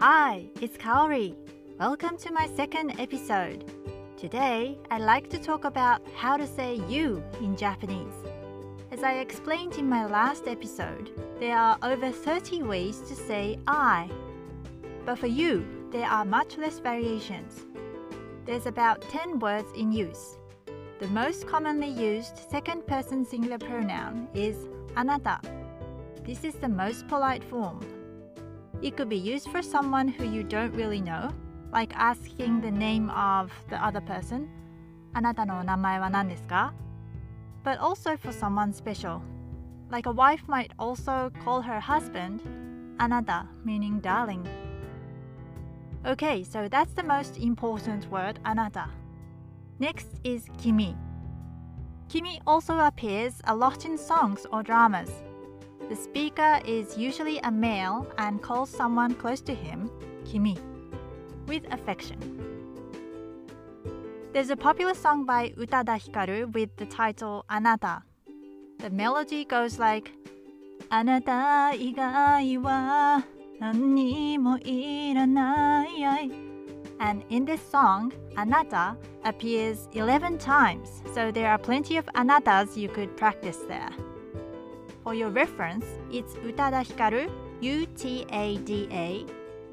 Hi, it's Kaori. Welcome to my second episode. Today, I'd like to talk about how to say you in Japanese. As I explained in my last episode, there are over 30 ways to say I. But for you, there are much less variations. There's about 10 words in use. The most commonly used second person singular pronoun is anata. This is the most polite form. It could be used for someone who you don't really know, like asking the name of the other person. あなたのお名前は何ですか But also for someone special. Like a wife might also call her husband あなた meaning darling. Okay, so that's the most important word あなた. Next is 君. Kimi also appears a lot in songs or dramas. The speaker is usually a male and calls someone close to him kimi with affection. There's a popular song by Utada Hikaru with the title Anata. The melody goes like Anata igai wa nanni mo iranai. And in this song, Anata appears 11 times, so there are plenty of Anatas you could practice there. For your reference, it's Utada Hikaru, U T A D A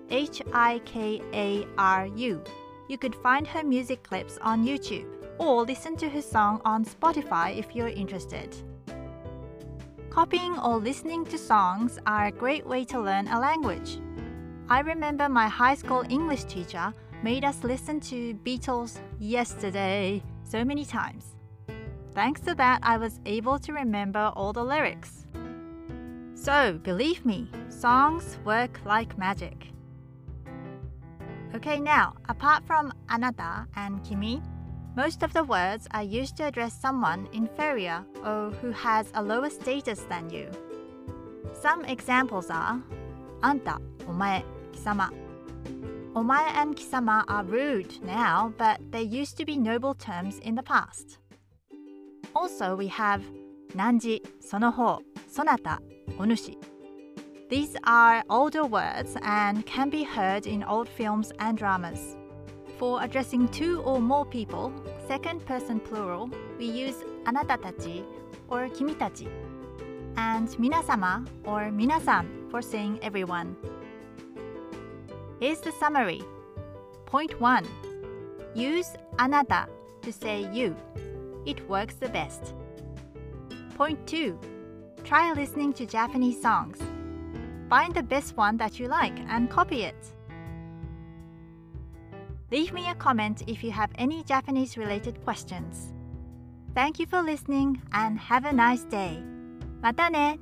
H I K A R U. You could find her music clips on YouTube or listen to her song on Spotify if you're interested. Copying or listening to songs are a great way to learn a language. I remember my high school English teacher made us listen to Beatles yesterday so many times. Thanks to that, I was able to remember all the lyrics. So, believe me, songs work like magic. Okay, now, apart from anata and kimi, most of the words are used to address someone inferior or who has a lower status than you. Some examples are anta, omae, kisama. Omae and kisama are rude now, but they used to be noble terms in the past. Also, we have Nanji, Sonoho, Sonata, Onushi. These are older words and can be heard in old films and dramas. For addressing two or more people, second person plural, we use anatatachi or kimitachi, and minasama or minasan for saying everyone. Here's the summary. Point 1. Use anata to say you. It works the best. Point 2. Try listening to Japanese songs. Find the best one that you like and copy it. Leave me a comment if you have any Japanese related questions. Thank you for listening and have a nice day. またね